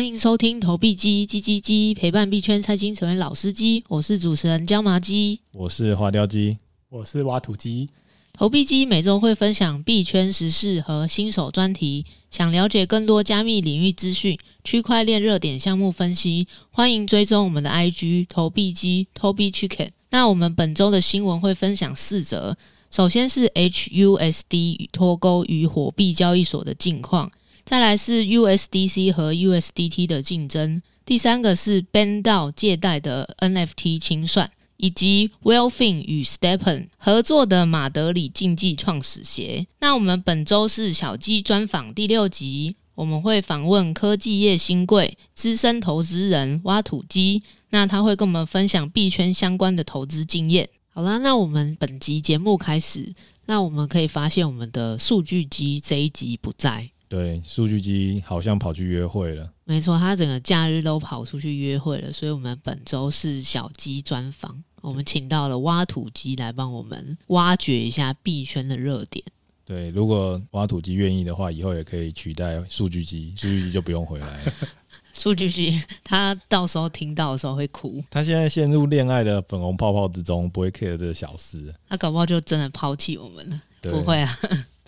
欢迎收听投币机机机机，陪伴币圈菜鸡成为老司机。我是主持人椒麻鸡，我是花雕鸡，我是挖土机。投币机每周会分享币圈时事和新手专题。想了解更多加密领域资讯、区块链热点项目分析，欢迎追踪我们的 IG 投币机 Toby Chicken。那我们本周的新闻会分享四则，首先是 HUSD 脱钩与火币交易所的近况。再来是 USDC 和 USDT 的竞争，第三个是 BendDAO 借贷的 NFT 清算，以及 w e l f i n 与 Stepen 合作的马德里竞技创始鞋。那我们本周是小鸡专访第六集，我们会访问科技业新贵资深投资人挖土机，那他会跟我们分享币圈相关的投资经验。好啦，那我们本集节目开始，那我们可以发现我们的数据机这一集不在。对，数据机好像跑去约会了。没错，他整个假日都跑出去约会了，所以我们本周是小鸡专访，我们请到了挖土机来帮我们挖掘一下币圈的热点。对，如果挖土机愿意的话，以后也可以取代数据机，数据机就不用回来了。数据机他到时候听到的时候会哭。他现在陷入恋爱的粉红泡泡之中，不会 care 这个小事。他搞不好就真的抛弃我们了。不会啊。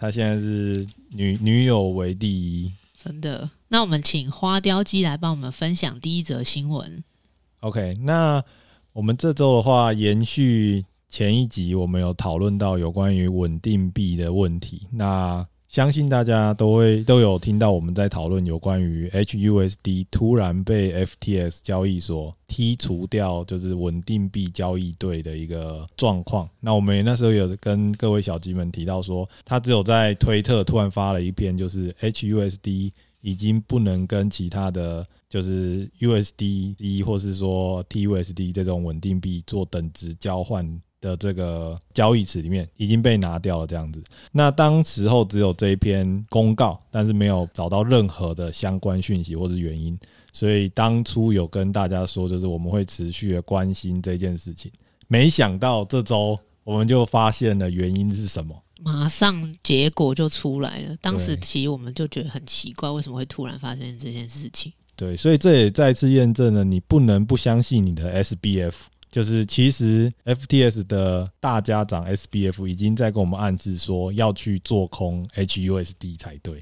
他现在是女女友为第一，真的。那我们请花雕鸡来帮我们分享第一则新闻。OK，那我们这周的话，延续前一集，我们有讨论到有关于稳定币的问题。那相信大家都会都有听到我们在讨论有关于 HUSD 突然被 FTX 交易所剔除掉，就是稳定币交易对的一个状况。那我们那时候有跟各位小鸡们提到说，他只有在推特突然发了一篇，就是 HUSD 已经不能跟其他的就是 USD 或是说 TUSD 这种稳定币做等值交换。的这个交易池里面已经被拿掉了，这样子。那当时候只有这一篇公告，但是没有找到任何的相关讯息或是原因，所以当初有跟大家说，就是我们会持续的关心这件事情。没想到这周我们就发现了原因是什么，马上结果就出来了。当时其实我们就觉得很奇怪，为什么会突然发生这件事情？对，所以这也再次验证了，你不能不相信你的 SBF。就是其实 FTS 的大家长 SBF 已经在跟我们暗示说要去做空 HUSD 才对，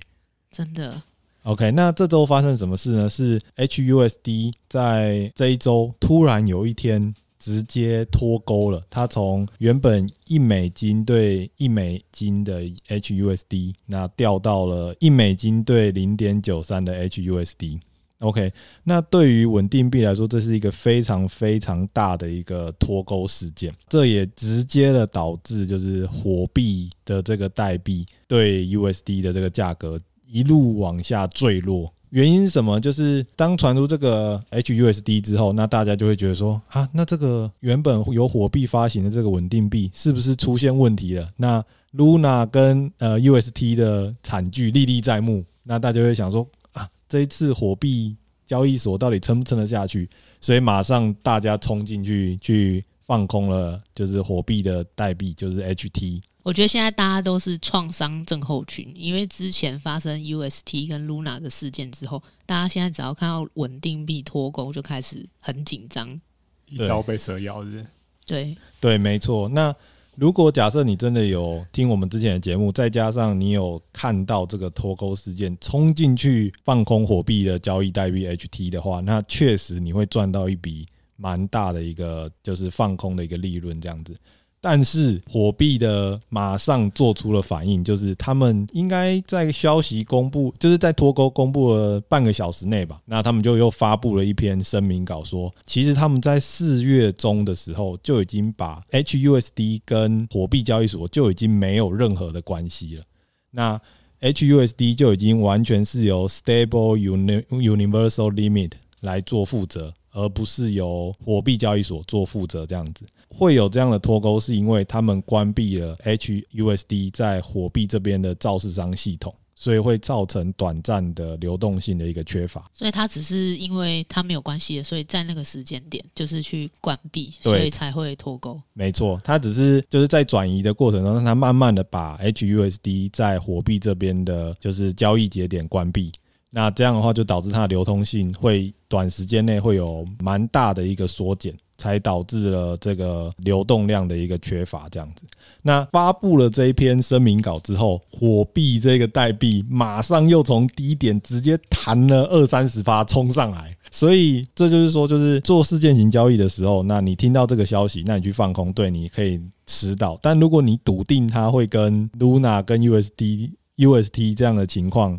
真的。OK，那这周发生什么事呢？是 HUSD 在这一周突然有一天直接脱钩了，它从原本一美金对一美金的 HUSD，那掉到了一美金对零点九三的 HUSD。OK，那对于稳定币来说，这是一个非常非常大的一个脱钩事件，这也直接的导致就是火币的这个代币对 USD 的这个价格一路往下坠落。原因是什么？就是当传出这个 HUSD 之后，那大家就会觉得说，啊，那这个原本由火币发行的这个稳定币是不是出现问题了？那 Luna 跟呃 UST 的惨剧历历在目，那大家会想说。这一次火币交易所到底撑不撑得下去？所以马上大家冲进去去放空了，就是火币的代币，就是 HT。我觉得现在大家都是创伤症候群，因为之前发生 UST 跟 Luna 的事件之后，大家现在只要看到稳定币脱钩，就开始很紧张，一朝被蛇咬是？对对，没错。那如果假设你真的有听我们之前的节目，再加上你有看到这个脱钩事件，冲进去放空火币的交易代币 HT 的话，那确实你会赚到一笔蛮大的一个就是放空的一个利润，这样子。但是火币的马上做出了反应，就是他们应该在消息公布，就是在脱钩公布了半个小时内吧，那他们就又发布了一篇声明稿，说其实他们在四月中的时候就已经把 HUSD 跟火币交易所就已经没有任何的关系了，那 HUSD 就已经完全是由 Stable Universal Limit 来做负责。而不是由火币交易所做负责，这样子会有这样的脱钩，是因为他们关闭了 HUSD 在火币这边的造市商系统，所以会造成短暂的流动性的一个缺乏。所以它只是因为它没有关系的，所以在那个时间点就是去关闭，所以才会脱钩。没错，它只是就是在转移的过程中，让它慢慢的把 HUSD 在火币这边的就是交易节点关闭。那这样的话就导致它的流通性会短时间内会有蛮大的一个缩减。才导致了这个流动量的一个缺乏，这样子。那发布了这一篇声明稿之后，火币这个代币马上又从低点直接弹了二三十发冲上来，所以这就是说，就是做事件型交易的时候，那你听到这个消息，那你去放空，对，你可以吃到。但如果你笃定它会跟 Luna 跟 USD UST 这样的情况，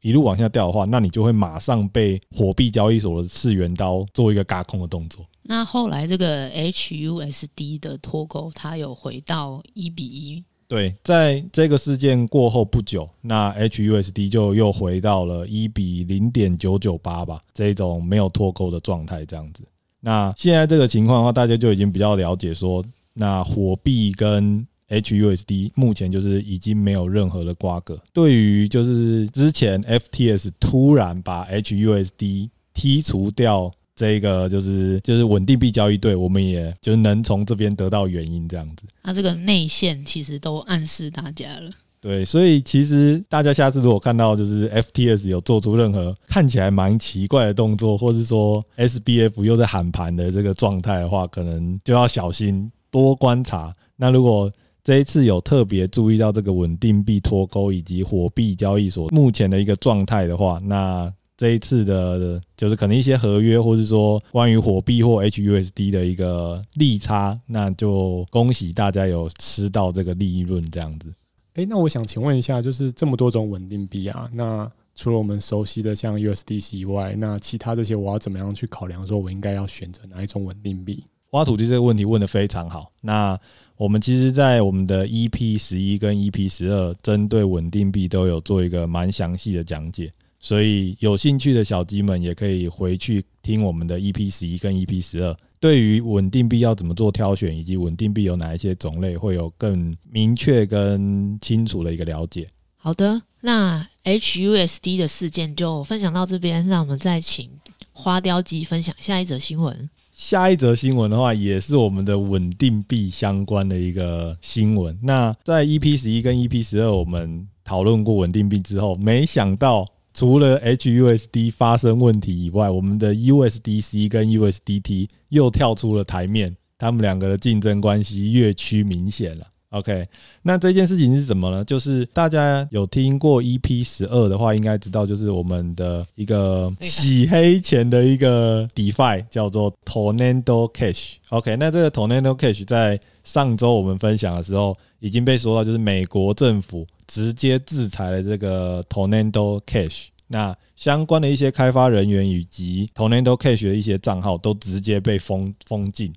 一路往下掉的话，那你就会马上被火币交易所的次元刀做一个嘎空的动作。那后来这个 HUSD 的脱钩，它有回到一比一。对，在这个事件过后不久，那 HUSD 就又回到了一比零点九九八吧，这种没有脱钩的状态，这样子。那现在这个情况的话，大家就已经比较了解说，那火币跟 HUSD 目前就是已经没有任何的瓜葛。对于就是之前 FTS 突然把 HUSD 剔除掉，这个就是就是稳定币交易对，我们也就能从这边得到原因这样子。那这个内线其实都暗示大家了。对，所以其实大家下次如果看到就是 FTS 有做出任何看起来蛮奇怪的动作，或是说 SBF 又在喊盘的这个状态的话，可能就要小心多观察。那如果这一次有特别注意到这个稳定币脱钩以及火币交易所目前的一个状态的话，那这一次的，就是可能一些合约，或是说关于火币或 HUSD 的一个利差，那就恭喜大家有吃到这个利润这样子。诶，那我想请问一下，就是这么多种稳定币啊，那除了我们熟悉的像 USDC 以外，那其他这些我要怎么样去考量，说我应该要选择哪一种稳定币？挖土机这个问题问的非常好。那我们其实，在我们的 EP 十一跟 EP 十二，针对稳定币都有做一个蛮详细的讲解，所以有兴趣的小鸡们也可以回去听我们的 EP 十一跟 EP 十二。对于稳定币要怎么做挑选，以及稳定币有哪一些种类，会有更明确跟清楚的一个了解。好的，那 HUSD 的事件就分享到这边，让我们再请花雕鸡分享下一则新闻。下一则新闻的话，也是我们的稳定币相关的一个新闻。那在 EP 十一跟 EP 十二，我们讨论过稳定币之后，没想到除了 HUSD 发生问题以外，我们的 USDC 跟 USDT 又跳出了台面，他们两个的竞争关系越趋明显了。OK，那这件事情是什么呢？就是大家有听过 EP 十二的话，应该知道，就是我们的一个洗黑钱的一个 DeFi 叫做 Tornado Cash。OK，那这个 Tornado Cash 在上周我们分享的时候已经被说到，就是美国政府直接制裁了这个 Tornado Cash，那相关的一些开发人员以及 Tornado Cash 的一些账号都直接被封封禁。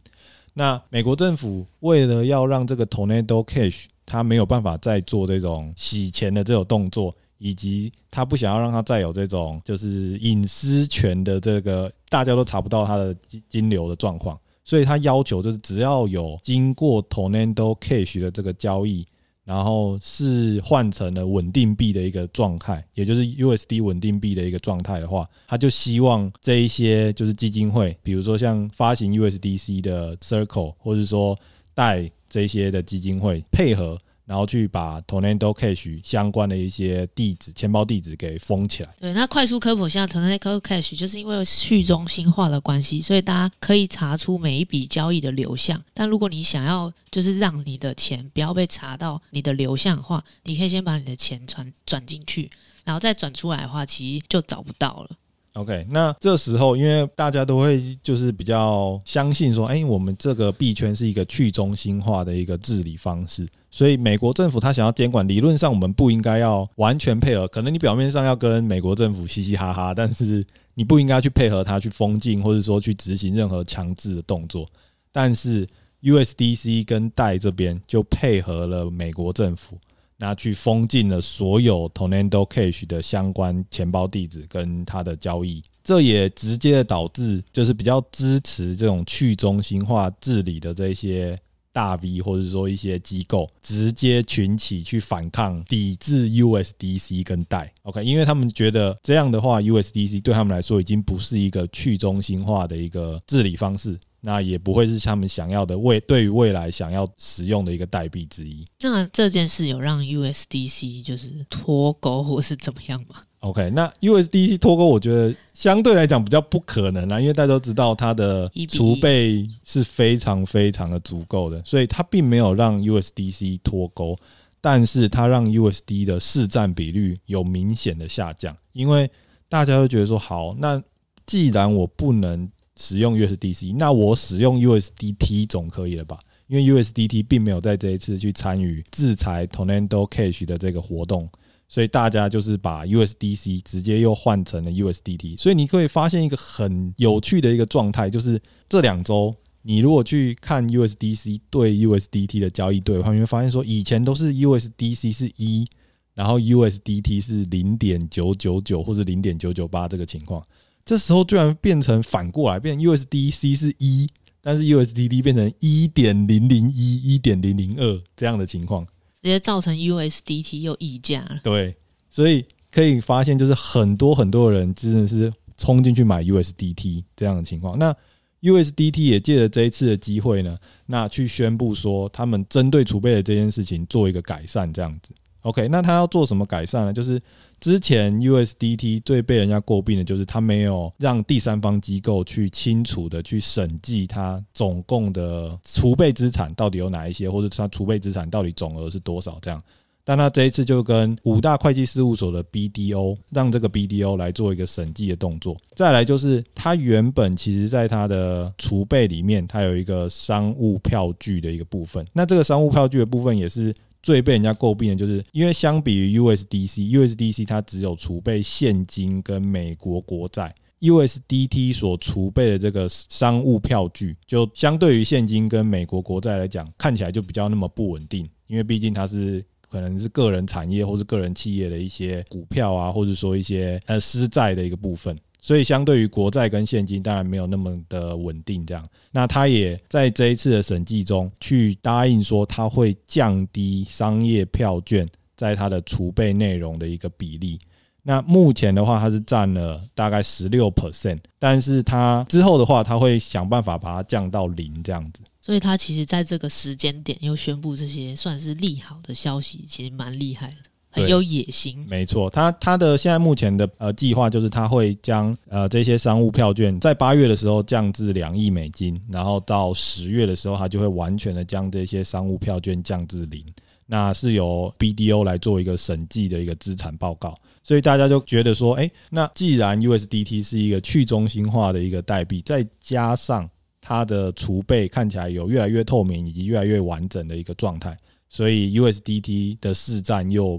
那美国政府为了要让这个 Tornado Cash 他没有办法再做这种洗钱的这种动作，以及他不想要让他再有这种就是隐私权的这个大家都查不到他的金金流的状况，所以他要求就是只要有经过 Tornado Cash 的这个交易。然后是换成了稳定币的一个状态，也就是 USD 稳定币的一个状态的话，他就希望这一些就是基金会，比如说像发行 USDC 的 Circle，或者说带这些的基金会配合。然后去把 Tornado Cash 相关的一些地址、钱包地址给封起来。对，那快速科普一下，Tornado Cash 就是因为去中心化的关系，所以大家可以查出每一笔交易的流向。但如果你想要就是让你的钱不要被查到你的流向的话，你可以先把你的钱转转进去，然后再转出来的话，其实就找不到了。OK，那这时候因为大家都会就是比较相信说，哎，我们这个币圈是一个去中心化的一个治理方式，所以美国政府他想要监管，理论上我们不应该要完全配合。可能你表面上要跟美国政府嘻嘻哈哈，但是你不应该去配合他去封禁，或者说去执行任何强制的动作。但是 USDC 跟 DAI 这边就配合了美国政府。那去封禁了所有 Tornado Cash 的相关钱包地址跟它的交易，这也直接的导致就是比较支持这种去中心化治理的这些大 V 或者说一些机构，直接群起去反抗、抵制 USDC 跟代。OK，因为他们觉得这样的话，USDC 对他们来说已经不是一个去中心化的一个治理方式。那也不会是他们想要的未对于未来想要使用的一个代币之一。那这件事有让 USDC 就是脱钩或是怎么样吗？OK，那 USDC 脱钩，我觉得相对来讲比较不可能啊，因为大家都知道它的储备是非常非常的足够的，所以它并没有让 USDC 脱钩，但是它让 USD 的市占比率有明显的下降，因为大家都觉得说，好，那既然我不能使用 USDC，那我使用 USDT 总可以了吧？因为 USDT 并没有在这一次去参与制裁 Tornado Cash 的这个活动。所以大家就是把 USDC 直接又换成了 USDT，所以你可以发现一个很有趣的一个状态，就是这两周你如果去看 USDC 对 USDT 的交易对的话，你会发现说以前都是 USDC 是一，然后 USDT 是零点九九九或者零点九九八这个情况，这时候居然变成反过来，变成 USDC 是一，但是 USDT 变成一点零零一、一点零零二这样的情况。直接造成 USDT 又溢价了。对，所以可以发现，就是很多很多人真的是冲进去买 USDT 这样的情况。那 USDT 也借着这一次的机会呢，那去宣布说他们针对储备的这件事情做一个改善，这样子。OK，那他要做什么改善呢？就是之前 USDT 最被人家诟病的就是他没有让第三方机构去清楚的去审计它总共的储备资产到底有哪一些，或者它储备资产到底总额是多少这样。但他这一次就跟五大会计事务所的 BDO 让这个 BDO 来做一个审计的动作。再来就是他原本其实在他的储备里面，它有一个商务票据的一个部分。那这个商务票据的部分也是。最被人家诟病的就是，因为相比于 USDC，USDC 它只有储备现金跟美国国债，USDT 所储备的这个商务票据，就相对于现金跟美国国债来讲，看起来就比较那么不稳定，因为毕竟它是可能是个人产业或是个人企业的一些股票啊，或者说一些呃私债的一个部分。所以，相对于国债跟现金，当然没有那么的稳定。这样，那他也在这一次的审计中，去答应说他会降低商业票券在他的储备内容的一个比例。那目前的话，它是占了大概十六 percent，但是它之后的话，他会想办法把它降到零这样子。所以，他其实在这个时间点又宣布这些算是利好的消息，其实蛮厉害的。很有野心，没错，他他的现在目前的呃计划就是他会将呃这些商务票券在八月的时候降至两亿美金，然后到十月的时候，他就会完全的将这些商务票券降至零。那是由 BDO 来做一个审计的一个资产报告，所以大家就觉得说，哎，那既然 USDT 是一个去中心化的一个代币，再加上它的储备看起来有越来越透明以及越来越完整的一个状态，所以 USDT 的市占又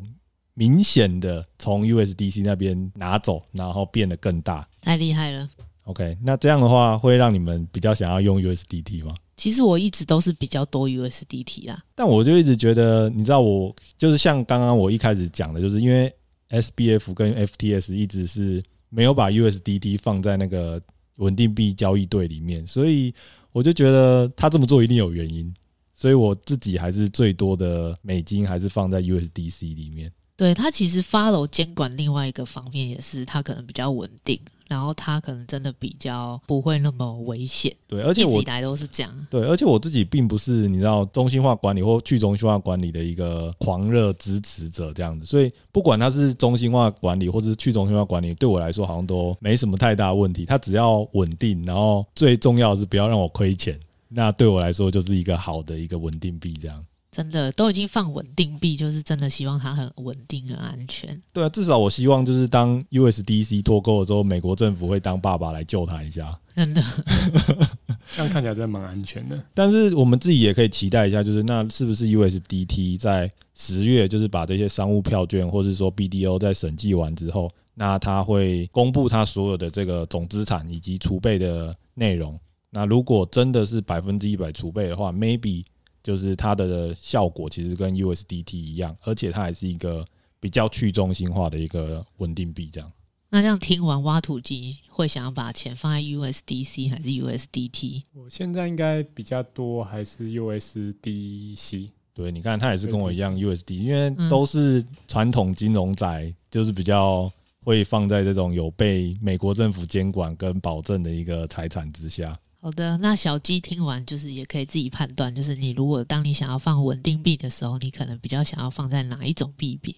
明显的从 USDC 那边拿走，然后变得更大，太厉害了。OK，那这样的话会让你们比较想要用 USDT 吗？其实我一直都是比较多 USDT 啦，但我就一直觉得，你知道，我就是像刚刚我一开始讲的，就是因为 SBF 跟 FTS 一直是没有把 USDT 放在那个稳定币交易队里面，所以我就觉得他这么做一定有原因，所以我自己还是最多的美金还是放在 USDC 里面。对，它其实 follow 监管另外一个方面也是，它可能比较稳定，然后它可能真的比较不会那么危险。对，而且我一直以来都是这样。对，而且我自己并不是你知道中心化管理或去中心化管理的一个狂热支持者这样子，所以不管它是中心化管理或是去中心化管理，对我来说好像都没什么太大问题。它只要稳定，然后最重要的是不要让我亏钱，那对我来说就是一个好的一个稳定币这样。真的都已经放稳定币，就是真的希望它很稳定、很安全。对啊，至少我希望就是当 USDC 脱钩了之后，美国政府会当爸爸来救他一下。真的，这样看起来真的蛮安全的。但是我们自己也可以期待一下，就是那是不是 USDT 在十月就是把这些商务票券，或是说 BDO 在审计完之后，那他会公布他所有的这个总资产以及储备的内容。那如果真的是百分之一百储备的话，maybe。就是它的效果其实跟 USDT 一样，而且它还是一个比较去中心化的一个稳定币。这样，那这样听完挖土机会想要把钱放在 USDC 还是 USDT？我现在应该比较多还是 USDC。对，你看他也是跟我一样 USD，因为都是传统金融仔，就是比较会放在这种有被美国政府监管跟保证的一个财产之下。好的，那小鸡听完就是也可以自己判断，就是你如果当你想要放稳定币的时候，你可能比较想要放在哪一种币别？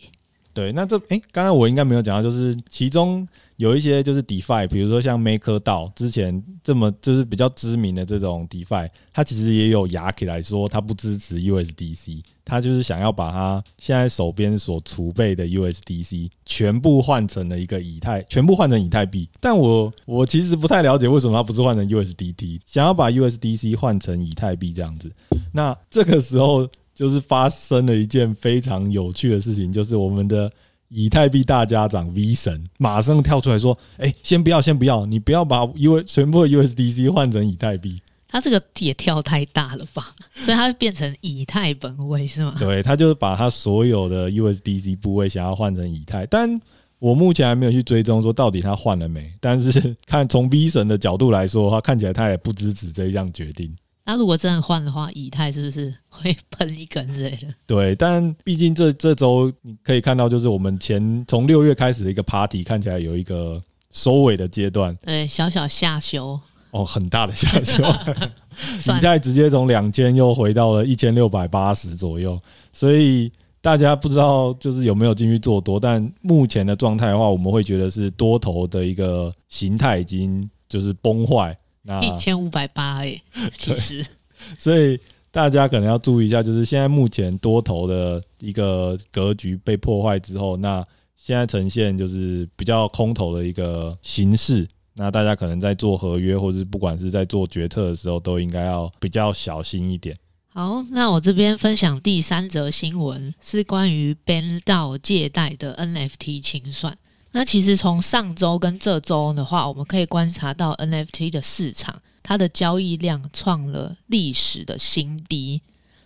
对，那这哎，刚刚我应该没有讲到，就是其中有一些就是 DeFi，比如说像 MakerDAO 之前这么就是比较知名的这种 DeFi，它其实也有压起来说它不支持 USDC，它就是想要把它现在手边所储备的 USDC 全部换成了一个以太，全部换成以太币。但我我其实不太了解为什么它不是换成 USDT，想要把 USDC 换成以太币这样子。那这个时候。就是发生了一件非常有趣的事情，就是我们的以太币大家长 V 神马上跳出来说：“哎，先不要，先不要，你不要把 U 全部的 USDC 换成以太币。”他这个也跳太大了吧？所以他会变成以太本位是吗？对，他就是把他所有的 USDC 部位想要换成以太，但我目前还没有去追踪说到底他换了没。但是看从 V 神的角度来说的话，看起来他也不支持这一项决定。那如果真的换的话，以太是不是会喷一根之类的？对，但毕竟这这周你可以看到，就是我们前从六月开始的一个 party，看起来有一个收尾的阶段。对，小小下修哦，很大的下修。以太直接从两千又回到了一千六百八十左右，所以大家不知道就是有没有进去做多，但目前的状态的话，我们会觉得是多头的一个形态已经就是崩坏。一千五百八哎，其实，所以大家可能要注意一下，就是现在目前多头的一个格局被破坏之后，那现在呈现就是比较空头的一个形式。那大家可能在做合约，或者是不管是在做决策的时候，都应该要比较小心一点。好，那我这边分享第三则新闻，是关于 BendDAO 借贷的 NFT 清算。那其实从上周跟这周的话，我们可以观察到 NFT 的市场，它的交易量创了历史的新低。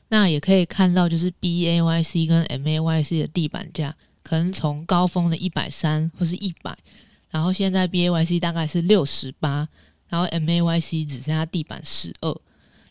那也可以看到，就是 BAYC 跟 MAYC 的地板价，可能从高峰的一百三或是一百，然后现在 BAYC 大概是六十八，然后 MAYC 只剩下地板十二。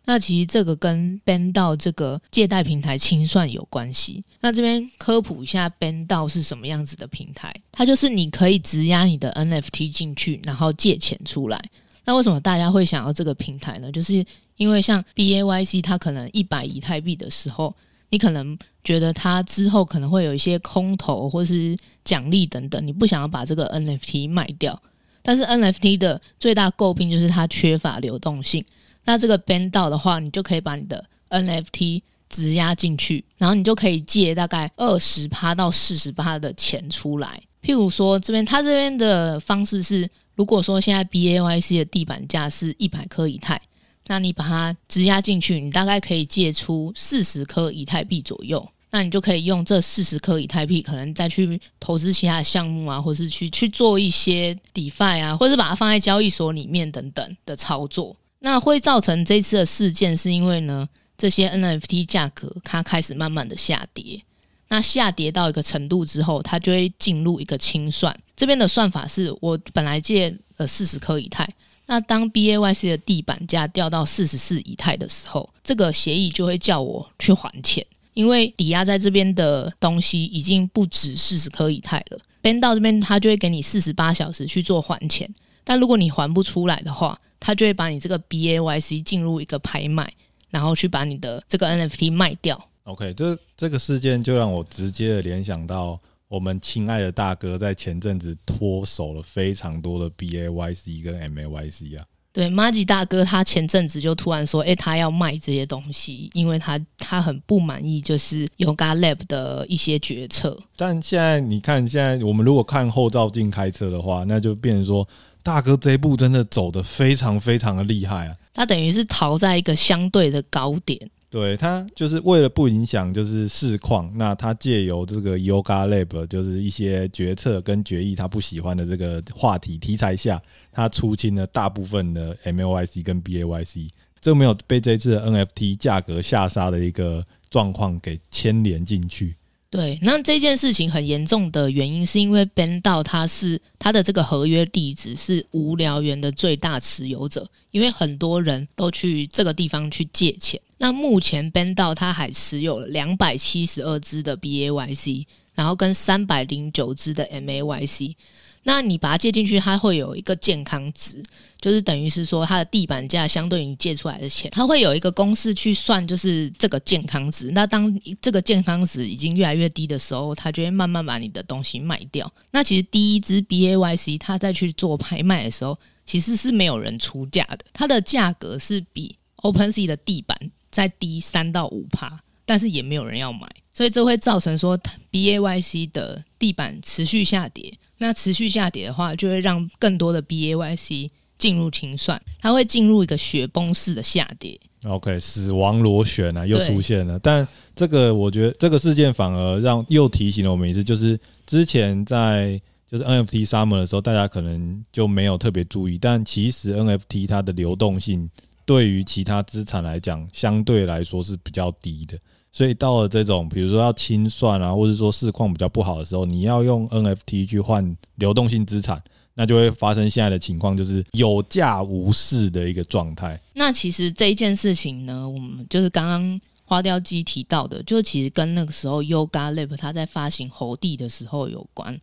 那其实这个跟 Ben 到这个借贷平台清算有关系。那这边科普一下 Ben 到是什么样子的平台？它就是你可以质押你的 NFT 进去，然后借钱出来。那为什么大家会想要这个平台呢？就是因为像 BAYC 它可能一百以太币的时候，你可能觉得它之后可能会有一些空投或是奖励等等，你不想要把这个 NFT 卖掉。但是 NFT 的最大诟病就是它缺乏流动性。那这个 BendDAO 的话，你就可以把你的 NFT 质押进去，然后你就可以借大概二十趴到四十趴的钱出来。譬如说这边，它这边的方式是，如果说现在 BAYC 的地板价是一百颗以太，那你把它质押进去，你大概可以借出四十颗以太币左右。那你就可以用这四十颗以太币，可能再去投资其他的项目啊，或是去去做一些 DeFi 啊，或者把它放在交易所里面等等的操作。那会造成这次的事件，是因为呢，这些 NFT 价格它开始慢慢的下跌。那下跌到一个程度之后，它就会进入一个清算。这边的算法是我本来借了四十颗以太，那当 BAYC 的地板价掉到四十四以太的时候，这个协议就会叫我去还钱，因为抵押在这边的东西已经不止四十颗以太了。边到这边它就会给你四十八小时去做还钱，但如果你还不出来的话，他就会把你这个 BAYC 进入一个拍卖，然后去把你的这个 NFT 卖掉。OK，这这个事件就让我直接的联想到我们亲爱的大哥在前阵子脱手了非常多的 BAYC 跟 MAYC 啊。对，麻吉大哥他前阵子就突然说，哎，他要卖这些东西，因为他他很不满意，就是 Yoga Lab 的一些决策。但现在你看，现在我们如果看后照镜开车的话，那就变成说。大哥这一步真的走得非常非常的厉害啊！他等于是逃在一个相对的高点，对，他就是为了不影响就是市况，那他借由这个 Yoga Lab 就是一些决策跟决议他不喜欢的这个话题题材下，他出清了大部分的 MLYC 跟 BAYC，这没有被这次的 NFT 价格下杀的一个状况给牵连进去。对，那这件事情很严重的原因，是因为 BendDAO 它是它的这个合约地址是无聊猿的最大持有者，因为很多人都去这个地方去借钱。那目前 BendDAO 它还持有了两百七十二只的 BAYC，然后跟三百零九只的 MAYC。那你把它借进去，它会有一个健康值，就是等于是说它的地板价相对于你借出来的钱，它会有一个公式去算，就是这个健康值。那当这个健康值已经越来越低的时候，它就会慢慢把你的东西卖掉。那其实第一支 BAYC 它在去做拍卖的时候，其实是没有人出价的，它的价格是比 OpenSea 的地板再低三到五趴，但是也没有人要买，所以这会造成说 BAYC 的地板持续下跌。那持续下跌的话，就会让更多的 BAYC 进入清算，它会进入一个雪崩式的下跌。OK，死亡螺旋啊，又出现了。但这个我觉得这个事件反而让又提醒了我们一次，就是之前在就是 NFT Summer 的时候，大家可能就没有特别注意，但其实 NFT 它的流动性对于其他资产来讲，相对来说是比较低的。所以到了这种，比如说要清算啊，或者说市况比较不好的时候，你要用 NFT 去换流动性资产，那就会发生现在的情况，就是有价无市的一个状态。那其实这一件事情呢，我们就是刚刚花雕鸡提到的，就其实跟那个时候 Yuga Lab 它在发行猴帝的时候有关，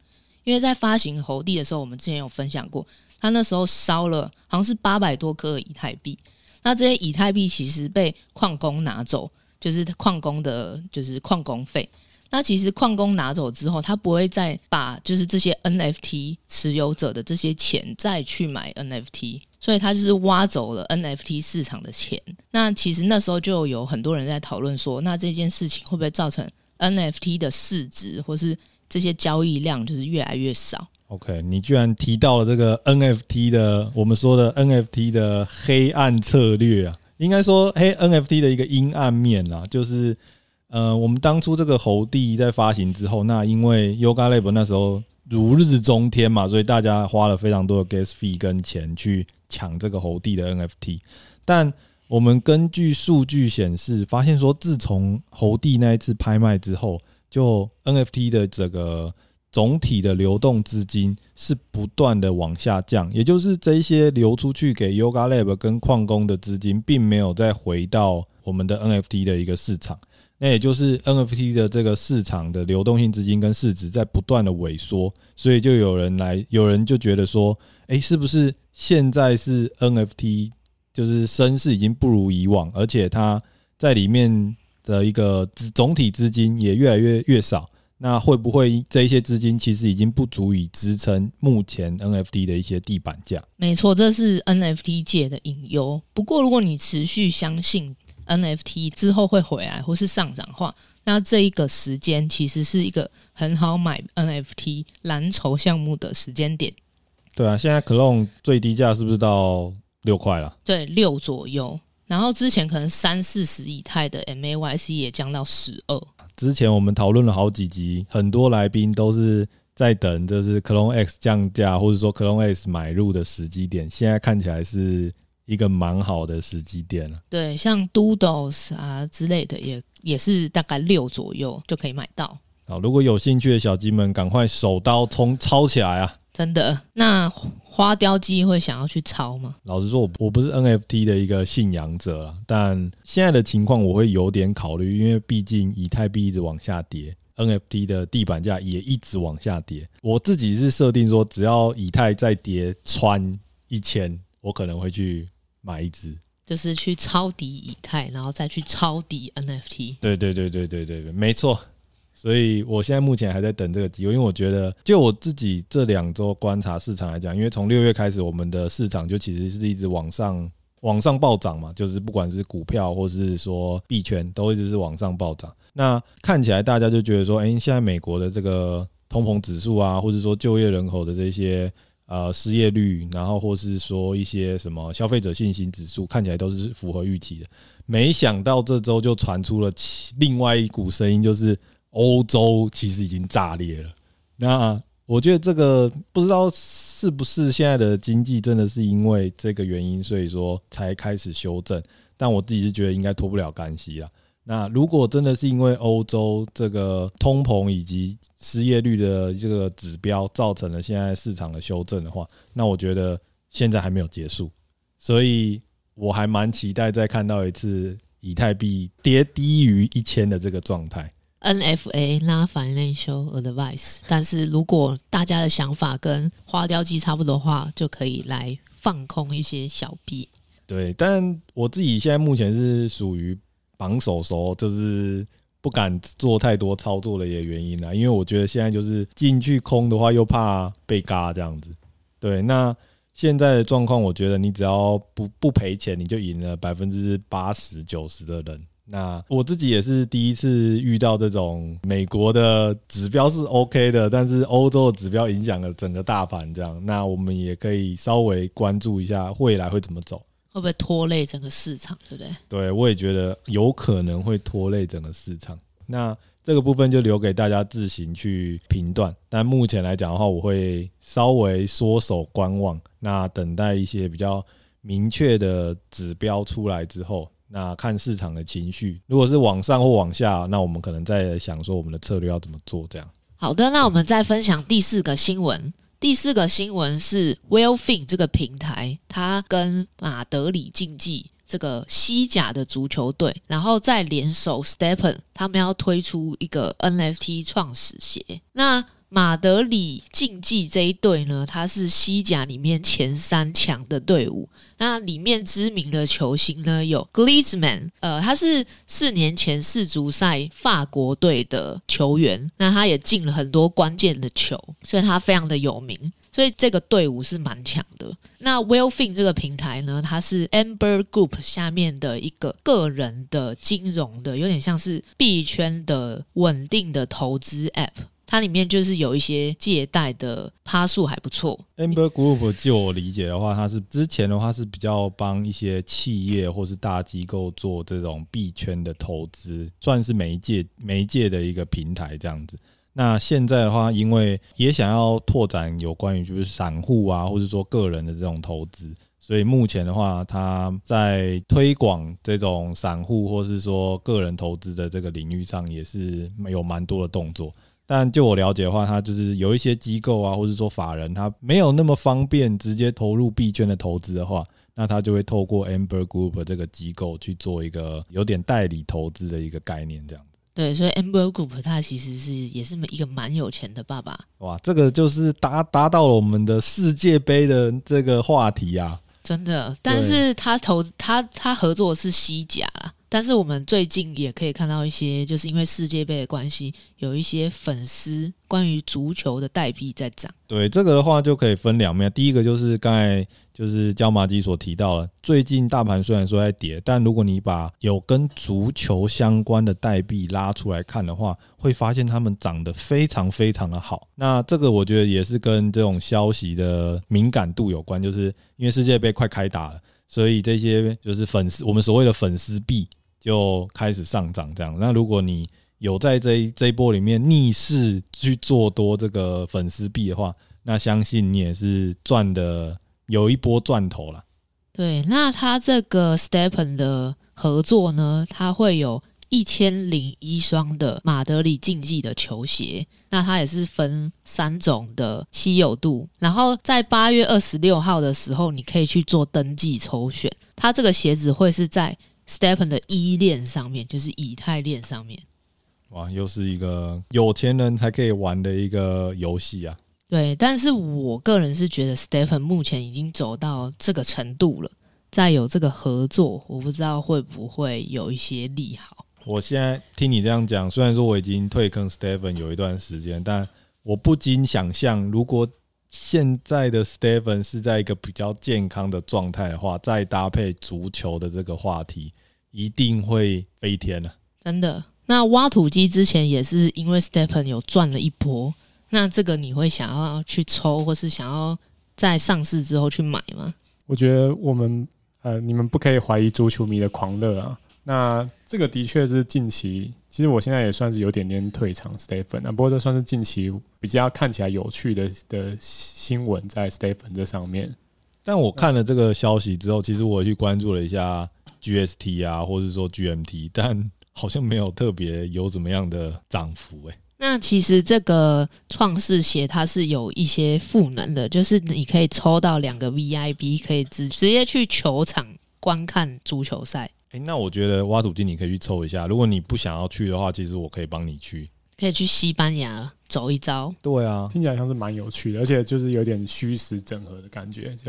因为在发行猴帝的时候，我们之前有分享过，他那时候烧了好像是八百多颗以太币，那这些以太币其实被矿工拿走。就是矿工的，就是矿工费。那其实矿工拿走之后，他不会再把就是这些 NFT 持有者的这些钱再去买 NFT，所以他就是挖走了 NFT 市场的钱。那其实那时候就有很多人在讨论说，那这件事情会不会造成 NFT 的市值或是这些交易量就是越来越少？OK，你居然提到了这个 NFT 的，我们说的 NFT 的黑暗策略啊！应该说，黑 NFT 的一个阴暗面啦，就是，呃，我们当初这个猴帝在发行之后，那因为 Yoga Lab 那时候如日中天嘛，所以大家花了非常多的 gas fee 跟钱去抢这个猴帝的 NFT。但我们根据数据显示，发现说，自从猴帝那一次拍卖之后，就 NFT 的这个。总体的流动资金是不断的往下降，也就是这一些流出去给 Yoga Lab 跟矿工的资金，并没有再回到我们的 NFT 的一个市场。那也就是 NFT 的这个市场的流动性资金跟市值在不断的萎缩，所以就有人来，有人就觉得说，诶，是不是现在是 NFT 就是声势已经不如以往，而且它在里面的一个总体资金也越来越越少。那会不会这一些资金其实已经不足以支撑目前 NFT 的一些地板价？没错，这是 NFT 界的隐忧。不过，如果你持续相信 NFT 之后会回来或是上涨的话，那这一个时间其实是一个很好买 NFT 蓝筹项目的时间点。对啊，现在 Clone 最低价是不是到六块了？对，六左右。然后之前可能三四十以太的 MAYC 也降到十二。之前我们讨论了好几集，很多来宾都是在等，就是 Clone X 降价，或者说 Clone X 买入的时机点。现在看起来是一个蛮好的时机点了。对，像 Doodles 啊之类的也，也也是大概六左右就可以买到。好，如果有兴趣的小鸡们，赶快手刀冲抄起来啊！真的，那花雕鸡会想要去抄吗？老实说，我我不是 NFT 的一个信仰者啦，但现在的情况我会有点考虑，因为毕竟以太币一直往下跌，NFT 的地板价也一直往下跌。我自己是设定说，只要以太再跌穿一千，我可能会去买一只，就是去抄底以太，然后再去抄底 NFT。对对对对对对对，没错。所以我现在目前还在等这个机会，因为我觉得，就我自己这两周观察市场来讲，因为从六月开始，我们的市场就其实是一直往上往上暴涨嘛，就是不管是股票或是说币圈，都一直是往上暴涨。那看起来大家就觉得说，哎，现在美国的这个通膨指数啊，或者说就业人口的这些呃失业率，然后或是说一些什么消费者信心指数，看起来都是符合预期的。没想到这周就传出了另外一股声音，就是。欧洲其实已经炸裂了。那我觉得这个不知道是不是现在的经济真的是因为这个原因，所以说才开始修正。但我自己是觉得应该脱不了干系了。那如果真的是因为欧洲这个通膨以及失业率的这个指标造成了现在市场的修正的话，那我觉得现在还没有结束。所以我还蛮期待再看到一次以太币跌低于一千的这个状态。NFA 拉 Financial Advice，但是如果大家的想法跟花雕鸡差不多的话，就可以来放空一些小币。对，但我自己现在目前是属于绑手手，就是不敢做太多操作的一个原因啦，因为我觉得现在就是进去空的话，又怕被嘎这样子。对，那现在的状况，我觉得你只要不不赔钱，你就赢了百分之八十九十的人。那我自己也是第一次遇到这种美国的指标是 OK 的，但是欧洲的指标影响了整个大盘，这样，那我们也可以稍微关注一下未来会怎么走，会不会拖累整个市场，对不对？对，我也觉得有可能会拖累整个市场。那这个部分就留给大家自行去评断。但目前来讲的话，我会稍微缩手观望，那等待一些比较明确的指标出来之后。那看市场的情绪，如果是往上或往下，那我们可能在想说我们的策略要怎么做。这样。好的，那我们再分享第四个新闻。第四个新闻是 Well-Fin 这个平台，它跟马德里竞技这个西甲的足球队，然后再联手 Stepen，他们要推出一个 NFT 创始鞋。那马德里竞技这一队呢，它是西甲里面前三强的队伍。那里面知名的球星呢，有 Griezmann，呃，他是四年前世足赛法国队的球员。那他也进了很多关键的球，所以他非常的有名。所以这个队伍是蛮强的。那 Well-Fin 这个平台呢，它是 Amber Group 下面的一个个人的金融的，有点像是币圈的稳定的投资 App。它里面就是有一些借贷的趴数还不错。Amber Group 就我理解的话，它是之前的话是比较帮一些企业或是大机构做这种币圈的投资，算是媒介媒介的一个平台这样子。那现在的话，因为也想要拓展有关于就是散户啊，或者说个人的这种投资，所以目前的话，它在推广这种散户或是说个人投资的这个领域上，也是有蛮多的动作。但就我了解的话，它就是有一些机构啊，或者说法人，他没有那么方便直接投入币圈的投资的话，那他就会透过 Amber Group 这个机构去做一个有点代理投资的一个概念，这样。对，所以 Amber Group 它其实是也是一个蛮有钱的爸爸。哇，这个就是达达到了我们的世界杯的这个话题啊！真的，但是他投他他合作的是西甲啦。但是我们最近也可以看到一些，就是因为世界杯的关系，有一些粉丝关于足球的代币在涨。对，这个的话就可以分两面。第一个就是刚才就是椒麻鸡所提到了，最近大盘虽然说在跌，但如果你把有跟足球相关的代币拉出来看的话，会发现它们涨得非常非常的好。那这个我觉得也是跟这种消息的敏感度有关，就是因为世界杯快开打了，所以这些就是粉丝，我们所谓的粉丝币。就开始上涨，这样。那如果你有在这一这一波里面逆势去做多这个粉丝币的话，那相信你也是赚的有一波赚头了。对，那他这个 Stepen 的合作呢，它会有一千零一双的马德里竞技的球鞋，那它也是分三种的稀有度。然后在八月二十六号的时候，你可以去做登记抽选，它这个鞋子会是在。Stepen 的依恋上面，就是以太链上面，哇，又是一个有钱人才可以玩的一个游戏啊！对，但是我个人是觉得 Stepen 目前已经走到这个程度了，再有这个合作，我不知道会不会有一些利好。我现在听你这样讲，虽然说我已经退坑 Stepen 有一段时间，但我不禁想象，如果现在的 Stephen 是在一个比较健康的状态的话，再搭配足球的这个话题，一定会飞天了。真的，那挖土机之前也是因为 Stephen 有赚了一波，那这个你会想要去抽，或是想要在上市之后去买吗？我觉得我们呃，你们不可以怀疑足球迷的狂热啊。那这个的确是近期，其实我现在也算是有点点退场 Stephen 啊，不过这算是近期比较看起来有趣的的新闻在 Stephen 这上面。但我看了这个消息之后，其实我也去关注了一下 GST 啊，或者说 GMT，但好像没有特别有怎么样的涨幅诶、欸。那其实这个创世鞋它是有一些赋能的，就是你可以抽到两个 VIP，可以直直接去球场观看足球赛。哎、欸，那我觉得挖土机你可以去凑一下，如果你不想要去的话，其实我可以帮你去，可以去西班牙走一遭。对啊，听起来像是蛮有趣的，而且就是有点虚实整合的感觉，就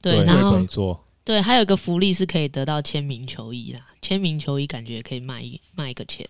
对，对然后没错，对，还有一个福利是可以得到签名球衣啦，签名球衣感觉可以卖一卖一个钱。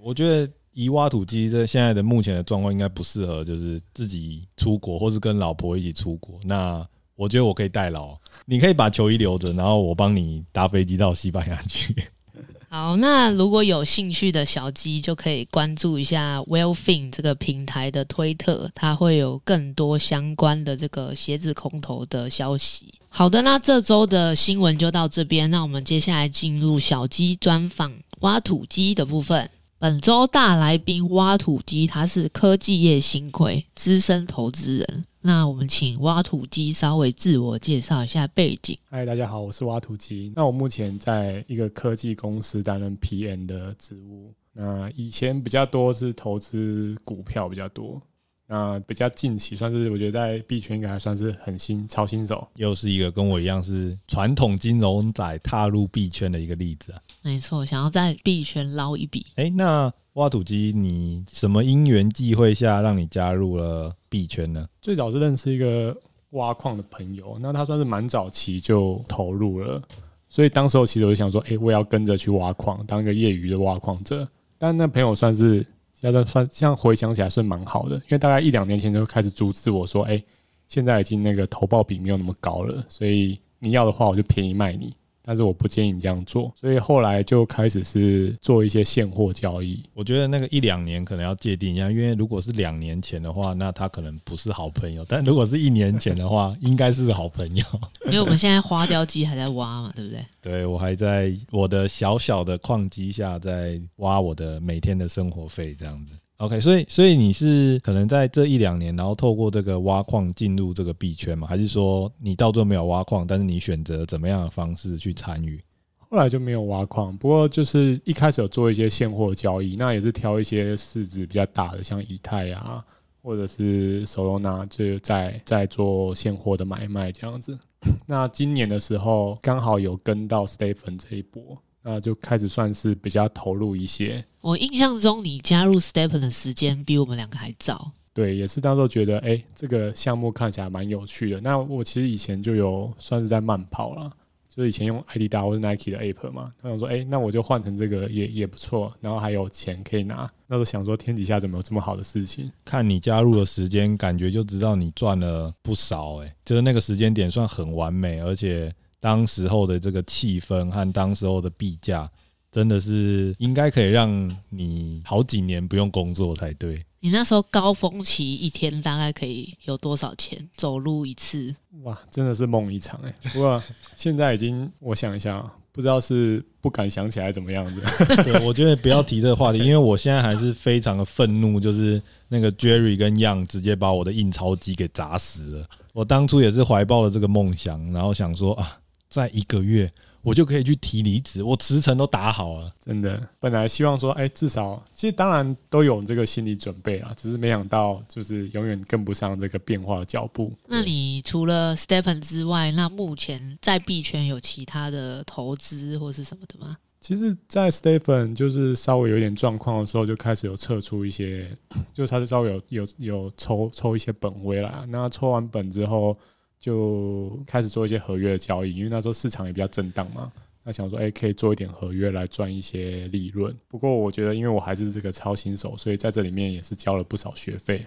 我觉得以挖土机这现在的目前的状况，应该不适合就是自己出国，或是跟老婆一起出国。那我觉得我可以代劳，你可以把球衣留着，然后我帮你搭飞机到西班牙去。好，那如果有兴趣的小鸡就可以关注一下 Wellfin 这个平台的推特，它会有更多相关的这个鞋子空投的消息。好的，那这周的新闻就到这边，那我们接下来进入小鸡专访挖土机的部分。本周大来宾挖土机，他是科技业新贵、资深投资人。那我们请挖土机稍微自我介绍一下背景。嗨，大家好，我是挖土机。那我目前在一个科技公司担任 PM 的职务。那以前比较多是投资股票比较多。那比较近期算是我觉得在币圈应该还算是很新超新手，又是一个跟我一样是传统金融仔踏入币圈的一个例子啊。没错，想要在币圈捞一笔。哎，那挖土机，你什么因缘际会下让你加入了币圈呢？最早是认识一个挖矿的朋友，那他算是蛮早期就投入了，所以当时候其实我就想说，哎，我也要跟着去挖矿，当一个业余的挖矿者。但那朋友算是。现在算，像回想起来是蛮好的，因为大概一两年前就开始阻止我说：“哎，现在已经那个投报比没有那么高了，所以你要的话，我就便宜卖你。”但是我不建议你这样做，所以后来就开始是做一些现货交易。我觉得那个一两年可能要界定一下，因为如果是两年前的话，那他可能不是好朋友；但如果是一年前的话，应该是好朋友。因为我们现在花雕机还在挖嘛，对不对？对，我还在我的小小的矿机下在挖我的每天的生活费，这样子。OK，所以所以你是可能在这一两年，然后透过这个挖矿进入这个币圈吗？还是说你到最后没有挖矿，但是你选择怎么样的方式去参与？后来就没有挖矿，不过就是一开始有做一些现货交易，那也是挑一些市值比较大的，像以太啊，或者是 Solana，就在在做现货的买卖这样子。那今年的时候刚好有跟到 Stephen 这一波。那就开始算是比较投入一些。我印象中，你加入 Stepen 的时间比我们两个还早。对，也是当时候觉得，哎、欸，这个项目看起来蛮有趣的。那我其实以前就有算是在慢跑了，就是以前用 Adidas 或者 Nike 的 App 嘛。他想说，哎、欸，那我就换成这个也也不错，然后还有钱可以拿。那时候想说，天底下怎么有这么好的事情？看你加入的时间，感觉就知道你赚了不少、欸。哎，就是那个时间点算很完美，而且。当时候的这个气氛和当时候的币价，真的是应该可以让你好几年不用工作才对。你那时候高峰期一天大概可以有多少钱？走路一次？哇，真的是梦一场哎！不过现在已经，我想一下，不知道是不敢想起来怎么样子。对，我觉得不要提这个话题，因为我现在还是非常的愤怒，就是那个 Jerry 跟 Yang 直接把我的印钞机给砸死了。我当初也是怀抱了这个梦想，然后想说啊。在一个月，我就可以去提离职，我辞呈都打好了。真的，本来希望说，哎、欸，至少其实当然都有这个心理准备啊，只是没想到就是永远跟不上这个变化的脚步。那你除了 Stephen 之外，那目前在币圈有其他的投资或是什么的吗？其实，在 Stephen 就是稍微有点状况的时候，就开始有撤出一些，就是他就稍微有有有抽抽一些本回来。那抽完本之后。就开始做一些合约的交易，因为那时候市场也比较震荡嘛。那想说，哎、可以做一点合约来赚一些利润。不过我觉得，因为我还是这个超新手，所以在这里面也是交了不少学费。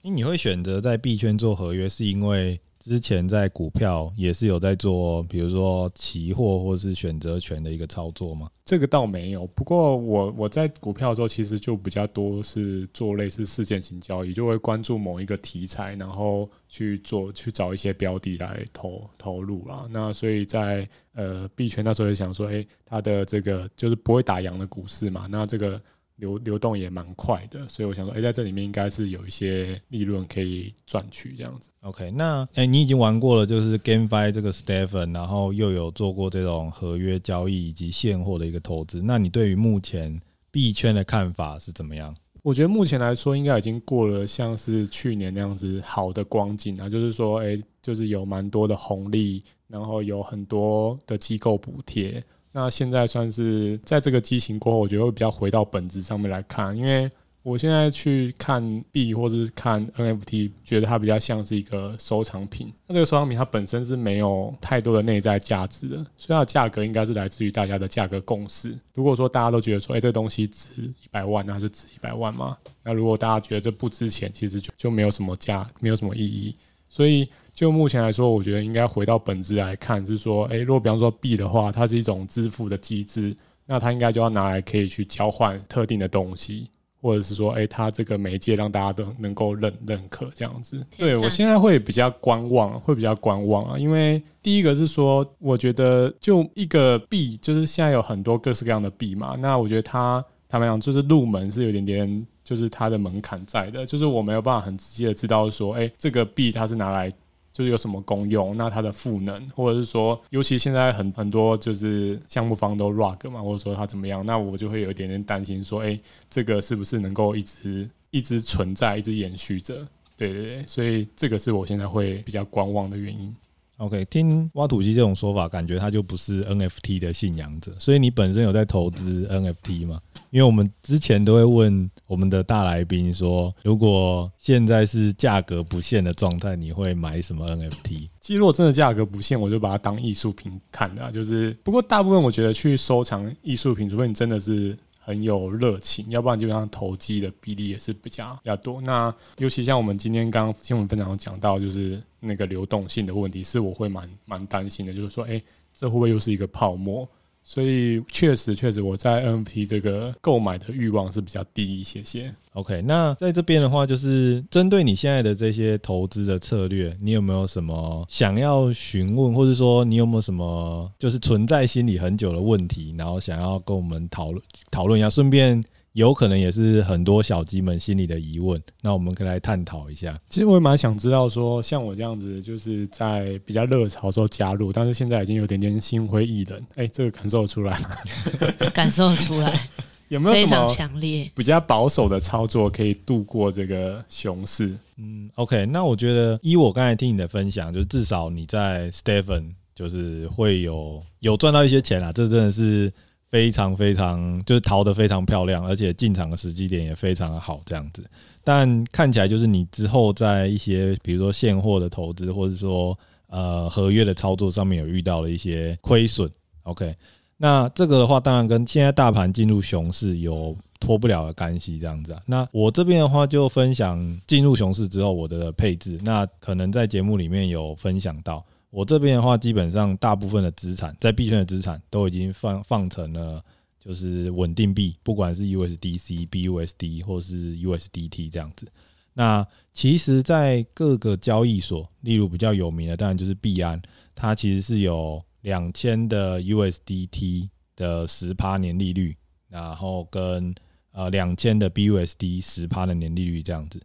你会选择在币圈做合约，是因为？之前在股票也是有在做，比如说期货或是选择权的一个操作吗？这个倒没有。不过我我在股票的时候，其实就比较多是做类似事件型交易，就会关注某一个题材，然后去做去找一些标的来投投入啦。那所以在呃币圈那时候也想说，诶，它的这个就是不会打烊的股市嘛，那这个。流流动也蛮快的，所以我想说，哎、欸，在这里面应该是有一些利润可以赚取这样子。OK，那哎、欸，你已经玩过了，就是 GameFi 这个 Stephen，然后又有做过这种合约交易以及现货的一个投资，那你对于目前币圈的看法是怎么样？我觉得目前来说，应该已经过了像是去年那样子好的光景啊，就是说，哎、欸，就是有蛮多的红利，然后有很多的机构补贴。那现在算是在这个激情过后，我觉得会比较回到本质上面来看，因为。我现在去看币或者是看 NFT，觉得它比较像是一个收藏品。那这个收藏品它本身是没有太多的内在价值的，所以它的价格应该是来自于大家的价格共识。如果说大家都觉得说，哎，这东西值一百万，那就值一百万嘛。那如果大家觉得这不值钱，其实就就没有什么价，没有什么意义。所以就目前来说，我觉得应该回到本质来看，是说，哎，如果比方说币的话，它是一种支付的机制，那它应该就要拿来可以去交换特定的东西。或者是说，哎、欸，他这个媒介让大家都能够认认可这样子。对，我现在会比较观望，会比较观望啊，因为第一个是说，我觉得就一个币，就是现在有很多各式各样的币嘛。那我觉得它他们讲就是入门是有点点，就是它的门槛在的，就是我没有办法很直接的知道说，哎、欸，这个币它是拿来。就是有什么功用？那它的赋能，或者是说，尤其现在很很多就是项目方都 rug 嘛，或者说它怎么样？那我就会有一点点担心，说，哎，这个是不是能够一直一直存在，一直延续着？对对对，所以这个是我现在会比较观望的原因。OK，听挖土机这种说法，感觉他就不是 NFT 的信仰者，所以你本身有在投资 NFT 吗？因为我们之前都会问我们的大来宾说，如果现在是价格不限的状态，你会买什么 NFT？其实如果真的价格不限，我就把它当艺术品看的，就是不过大部分我觉得去收藏艺术品，除非你真的是。很有热情，要不然基本上投机的比例也是比较比较多。那尤其像我们今天刚刚新闻分享讲到，就是那个流动性的问题，是我会蛮蛮担心的，就是说，哎，这会不会又是一个泡沫？所以确实，确实我在 NFT 这个购买的欲望是比较低一些些。OK，那在这边的话，就是针对你现在的这些投资的策略，你有没有什么想要询问，或者说你有没有什么就是存在心里很久的问题，然后想要跟我们讨论讨论一下，顺便。有可能也是很多小鸡们心里的疑问，那我们可以来探讨一下。其实我也蛮想知道，说像我这样子，就是在比较热潮的时候加入，但是现在已经有点点心灰意冷。哎，这个感受出来吗？感受出来，有没有什么非常强烈、比较保守的操作可以度过这个熊市？嗯，OK，那我觉得依我刚才听你的分享，就是至少你在 Stephen 就是会有有赚到一些钱啦，这真的是。非常非常就是逃得非常漂亮，而且进场的时机点也非常的好，这样子。但看起来就是你之后在一些比如说现货的投资，或者说呃合约的操作上面有遇到了一些亏损。OK，那这个的话当然跟现在大盘进入熊市有脱不了的干系，这样子啊。那我这边的话就分享进入熊市之后我的配置，那可能在节目里面有分享到。我这边的话，基本上大部分的资产在币圈的资产都已经放放成了就是稳定币，不管是 USDC、BUSD 或是 USDT 这样子。那其实，在各个交易所，例如比较有名的，当然就是币安，它其实是有两千的 USDT 的十趴年利率，然后跟呃两千的 BUSD 十趴的年利率这样子。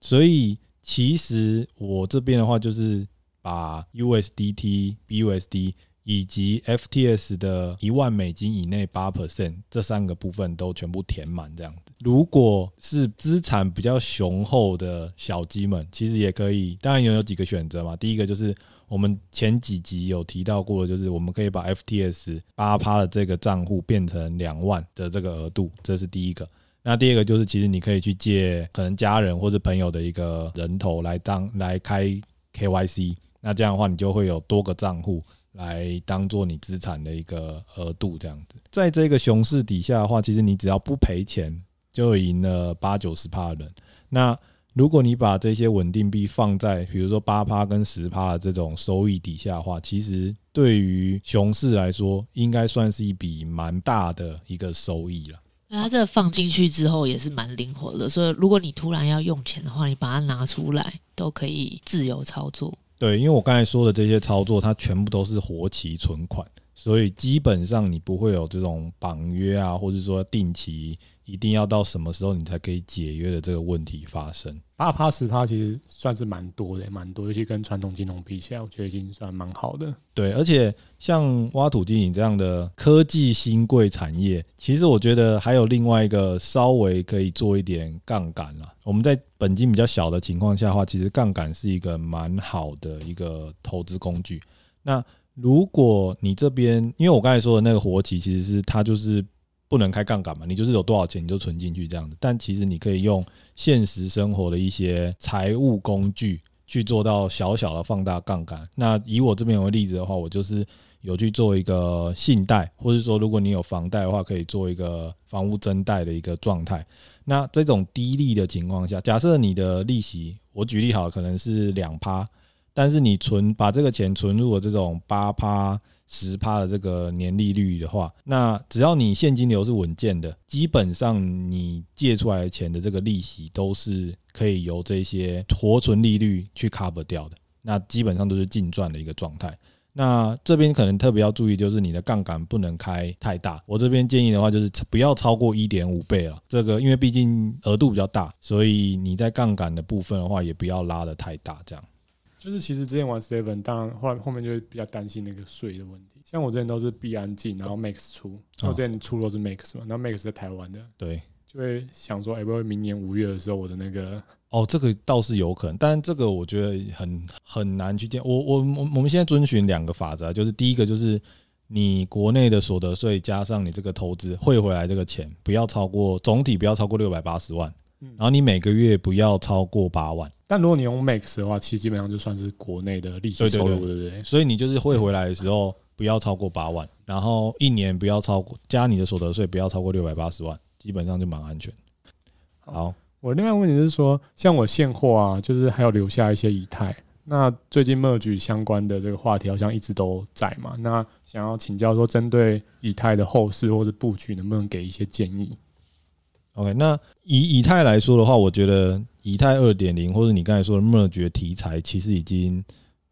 所以其实我这边的话就是。把 USDT、BUSD 以及 FTS 的一万美金以内八 percent 这三个部分都全部填满，这样子。如果是资产比较雄厚的小鸡们，其实也可以，当然也有几个选择嘛。第一个就是我们前几集有提到过，就是我们可以把 FTS 八趴的这个账户变成两万的这个额度，这是第一个。那第二个就是，其实你可以去借可能家人或者朋友的一个人头来当来开 KYC。那这样的话，你就会有多个账户来当做你资产的一个额度，这样子。在这个熊市底下的话，其实你只要不赔钱，就赢了八九十趴的人。那如果你把这些稳定币放在，比如说八趴跟十趴的这种收益底下的话，其实对于熊市来说，应该算是一笔蛮大的一个收益了。那它这个放进去之后也是蛮灵活的，所以如果你突然要用钱的话，你把它拿出来都可以自由操作。对，因为我刚才说的这些操作，它全部都是活期存款，所以基本上你不会有这种绑约啊，或者说定期一定要到什么时候你才可以解约的这个问题发生。八趴十趴其实算是蛮多的，蛮多，尤其跟传统金融比起来，我觉得已经算蛮好的。对，而且像挖土机你这样的科技新贵产业，其实我觉得还有另外一个稍微可以做一点杠杆了。我们在本金比较小的情况下的话，其实杠杆是一个蛮好的一个投资工具。那如果你这边，因为我刚才说的那个活期，其实是它就是不能开杠杆嘛，你就是有多少钱你就存进去这样子。但其实你可以用现实生活的一些财务工具去做到小小的放大杠杆。那以我这边为例子的话，我就是有去做一个信贷，或者说如果你有房贷的话，可以做一个房屋增贷的一个状态。那这种低利的情况下，假设你的利息，我举例好，可能是两趴。但是你存把这个钱存入了这种八趴、十趴的这个年利率的话，那只要你现金流是稳健的，基本上你借出来的钱的这个利息都是可以由这些活存利率去 cover 掉的。那基本上都是净赚的一个状态。那这边可能特别要注意，就是你的杠杆不能开太大。我这边建议的话，就是不要超过一点五倍了。这个因为毕竟额度比较大，所以你在杠杆的部分的话，也不要拉得太大，这样。就是其实之前玩 Stephen，当然后来后面就会比较担心那个税的问题。像我之前都是币安进，然后 Max 出，我之前出都是 Max 嘛，然后 Max 在台湾的，对，就会想说，哎，不会明年五月的时候，我的那个哦，这个倒是有可能，但这个我觉得很很难去见。我我我我们现在遵循两个法则，就是第一个就是你国内的所得税加上你这个投资汇回来这个钱，不要超过总体不要超过六百八十万。然后你每个月不要超过八万，但如果你用 Max 的话，其实基本上就算是国内的利息收入，对不对？所以你就是汇回来的时候不要超过八万，然后一年不要超过加你的所得税不要超过六百八十万，基本上就蛮安全。好，我另外问题是说，像我现货啊，就是还有留下一些以太，那最近 Merge 相关的这个话题好像一直都在嘛，那想要请教说，针对以太的后市或者布局，能不能给一些建议？OK，那以以太来说的话，我觉得以太二点零或者你刚才说的 Merge 题材，其实已经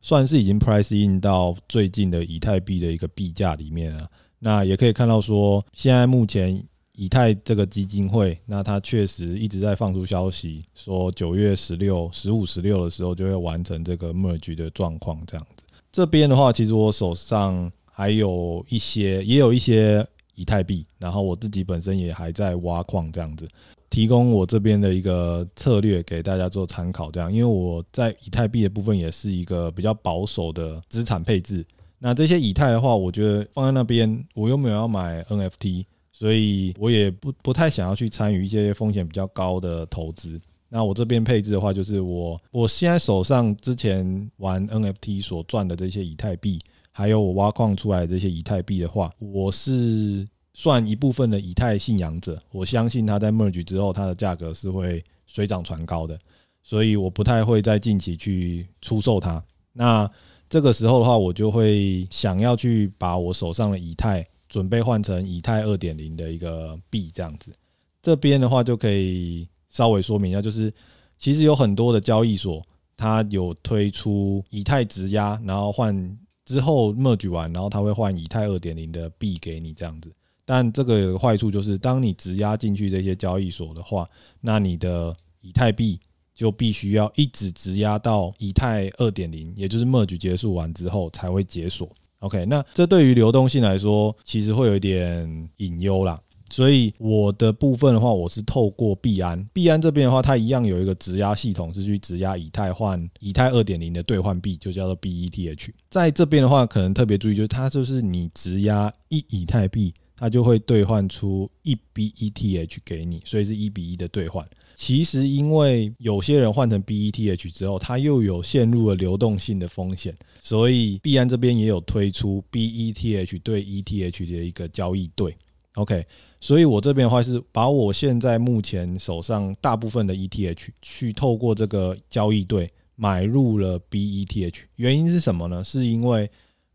算是已经 price in 到最近的以太币的一个币价里面了。那也可以看到说，现在目前以太这个基金会，那它确实一直在放出消息，说九月十六、十五、十六的时候就会完成这个 Merge 的状况这样子。这边的话，其实我手上还有一些，也有一些。以太币，然后我自己本身也还在挖矿，这样子提供我这边的一个策略给大家做参考。这样，因为我在以太币的部分也是一个比较保守的资产配置。那这些以太的话，我觉得放在那边，我又没有要买 NFT，所以我也不不太想要去参与一些风险比较高的投资。那我这边配置的话，就是我我现在手上之前玩 NFT 所赚的这些以太币。还有我挖矿出来这些以太币的话，我是算一部分的以太信仰者。我相信它在 merge 之后，它的价格是会水涨船高的，所以我不太会在近期去出售它。那这个时候的话，我就会想要去把我手上的以太准备换成以太二点零的一个币，这样子。这边的话就可以稍微说明一下，就是其实有很多的交易所，它有推出以太质押，然后换。之后 merge 完，然后他会换以太二点零的币给你这样子，但这个有个坏处就是，当你质押进去这些交易所的话，那你的以太币就必须要一直质押到以太二点零，也就是 merge 结束完之后才会解锁。OK，那这对于流动性来说，其实会有一点隐忧啦。所以我的部分的话，我是透过币安，币安这边的话，它一样有一个质押系统，是去质押以太换以太二点零的兑换币，就叫做 BETH。在这边的话，可能特别注意，就是它就是你质押一以太币，它就会兑换出一 BETH 给你，所以是一比一的兑换。其实因为有些人换成 BETH 之后，它又有陷入了流动性的风险，所以币安这边也有推出 BETH 对 ETH 的一个交易对。OK。所以我这边的话是把我现在目前手上大部分的 ETH 去透过这个交易对买入了 BETH，原因是什么呢？是因为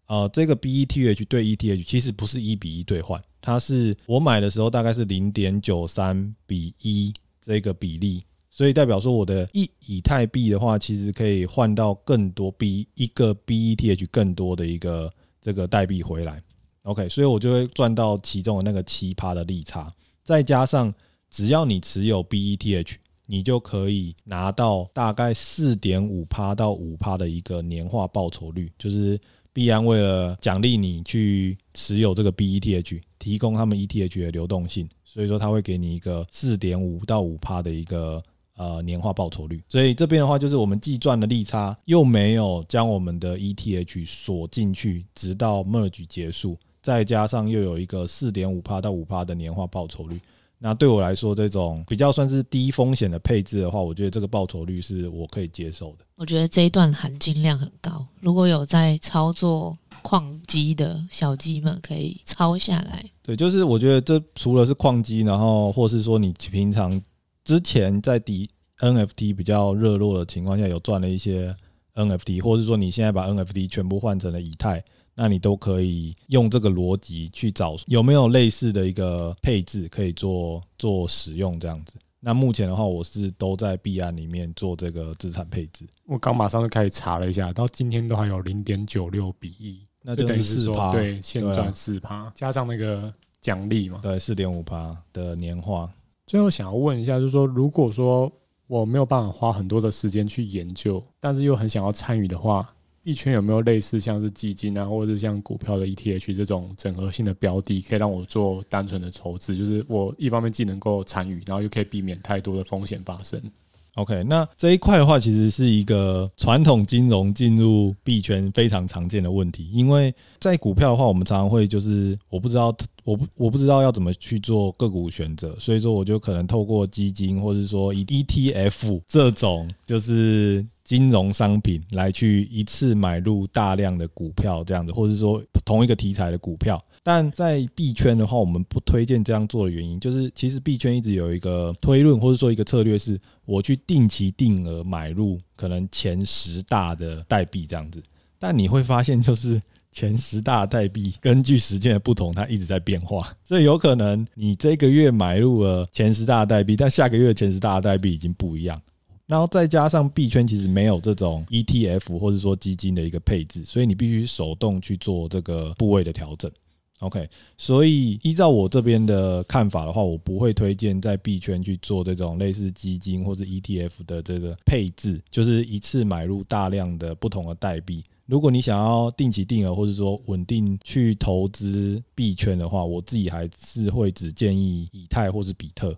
呃这个 BETH 对 ETH 其实不是一比一兑换，它是我买的时候大概是零点九三比一这个比例，所以代表说我的一以太币的话，其实可以换到更多比一个 BETH 更多的一个这个代币回来。OK，所以我就会赚到其中的那个七趴的利差，再加上只要你持有 BETH，你就可以拿到大概四点五趴到五趴的一个年化报酬率。就是币安为了奖励你去持有这个 BETH，提供他们 ETH 的流动性，所以说他会给你一个四点五到五趴的一个呃年化报酬率。所以这边的话，就是我们既赚了利差，又没有将我们的 ETH 锁进去，直到 merge 结束，再加上又有一个四点五趴到五趴的年化报酬率。那对我来说，这种比较算是低风险的配置的话，我觉得这个报酬率是我可以接受的。我觉得这一段含金量很高，如果有在操作矿机的小鸡们，可以抄下来。对，就是我觉得这除了是矿机，然后或是说你平常之前在底 NFT 比较热络的情况下，有赚了一些 NFT，或是说你现在把 NFT 全部换成了以太。那你都可以用这个逻辑去找有没有类似的一个配置可以做做使用这样子。那目前的话，我是都在币安里面做这个资产配置。我刚马上就开始查了一下，到今天都还有零点九六比一，那就等于四趴，对，现赚四趴，加上那个奖励嘛，对，四点五趴的年化。最后想要问一下，就是说，如果说我没有办法花很多的时间去研究，但是又很想要参与的话。币圈有没有类似像是基金啊，或者是像股票的 ETH 这种整合性的标的，可以让我做单纯的筹资？就是我一方面既能够参与，然后又可以避免太多的风险发生。OK，那这一块的话，其实是一个传统金融进入币圈非常常见的问题。因为在股票的话，我们常常会就是我不知道，我不我不知道要怎么去做个股选择，所以说我就可能透过基金，或者说以 ETF 这种就是。金融商品来去一次买入大量的股票这样子，或者说同一个题材的股票，但在币圈的话，我们不推荐这样做的原因，就是其实币圈一直有一个推论或者说一个策略，是我去定期定额买入可能前十大的代币这样子，但你会发现就是前十大代币根据时间的不同，它一直在变化，所以有可能你这个月买入了前十大代币，但下个月前十大代币已经不一样。然后再加上币圈其实没有这种 ETF 或者说基金的一个配置，所以你必须手动去做这个部位的调整。OK，所以依照我这边的看法的话，我不会推荐在币圈去做这种类似基金或者 ETF 的这个配置，就是一次买入大量的不同的代币。如果你想要定期定额或者说稳定去投资币圈的话，我自己还是会只建议以太或是比特。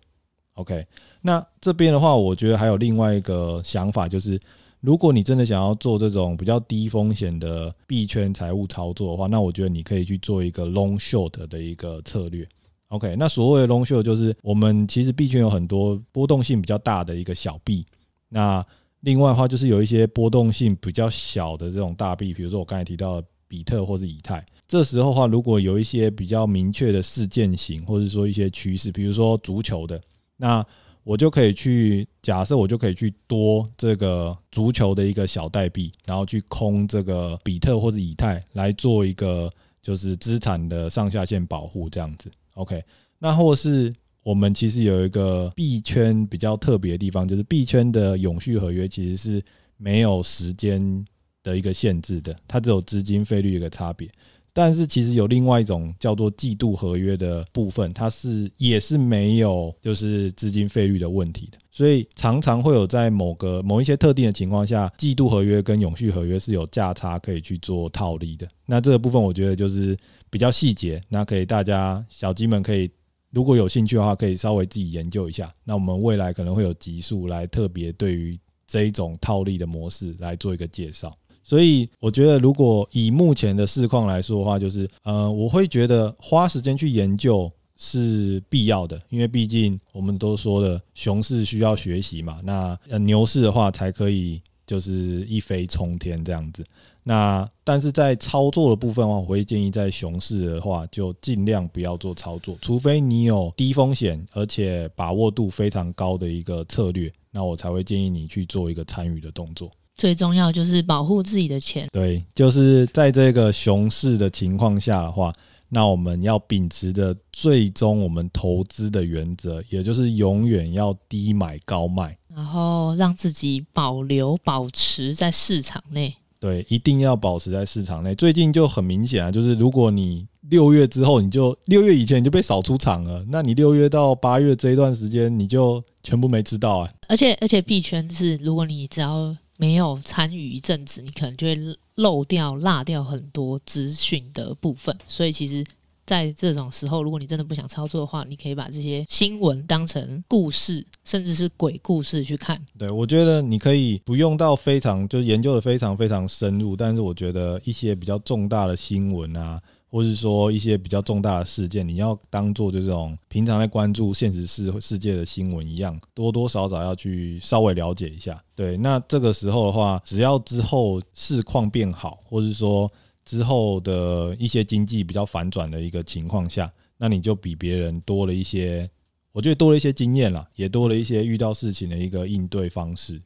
OK，那这边的话，我觉得还有另外一个想法，就是如果你真的想要做这种比较低风险的币圈财务操作的话，那我觉得你可以去做一个 long short 的一个策略。OK，那所谓的 long short 就是我们其实币圈有很多波动性比较大的一个小币，那另外的话就是有一些波动性比较小的这种大币，比如说我刚才提到的比特或是以太。这时候的话，如果有一些比较明确的事件型，或者说一些趋势，比如说足球的。那我就可以去假设，我就可以去多这个足球的一个小代币，然后去空这个比特或者以太来做一个就是资产的上下限保护这样子。OK，那或是我们其实有一个币圈比较特别的地方，就是币圈的永续合约其实是没有时间的一个限制的，它只有资金费率一个差别。但是其实有另外一种叫做季度合约的部分，它是也是没有就是资金费率的问题的，所以常常会有在某个某一些特定的情况下，季度合约跟永续合约是有价差可以去做套利的。那这个部分我觉得就是比较细节，那可以大家小鸡们可以如果有兴趣的话，可以稍微自己研究一下。那我们未来可能会有集数来特别对于这一种套利的模式来做一个介绍。所以我觉得，如果以目前的市况来说的话，就是呃，我会觉得花时间去研究是必要的，因为毕竟我们都说了，熊市需要学习嘛。那呃牛市的话，才可以就是一飞冲天这样子。那但是在操作的部分的话，我会建议在熊市的话，就尽量不要做操作，除非你有低风险而且把握度非常高的一个策略，那我才会建议你去做一个参与的动作。最重要就是保护自己的钱。对，就是在这个熊市的情况下的话，那我们要秉持的最终我们投资的原则，也就是永远要低买高卖，然后让自己保留、保持在市场内。对，一定要保持在市场内。最近就很明显啊，就是如果你六月之后，你就六月以前你就被扫出场了，那你六月到八月这一段时间，你就全部没吃到啊。而且而且币圈是，如果你只要没有参与一阵子，你可能就会漏掉、落掉很多资讯的部分。所以其实在这种时候，如果你真的不想操作的话，你可以把这些新闻当成故事，甚至是鬼故事去看。对，我觉得你可以不用到非常就研究的非常非常深入，但是我觉得一些比较重大的新闻啊，或是说一些比较重大的事件，你要当做就这种平常在关注现实世世界的新闻一样，多多少少要去稍微了解一下。对，那这个时候的话，只要之后市况变好，或是说。之后的一些经济比较反转的一个情况下，那你就比别人多了一些，我觉得多了一些经验啦，也多了一些遇到事情的一个应对方式。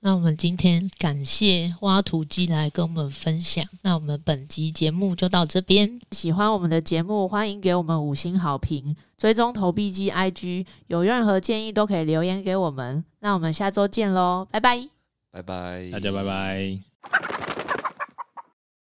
那我们今天感谢挖土机来跟我们分享。那我们本集节目就到这边。喜欢我们的节目，欢迎给我们五星好评，追踪投币机 IG，有任何建议都可以留言给我们。那我们下周见喽，拜拜，拜拜，大家拜拜。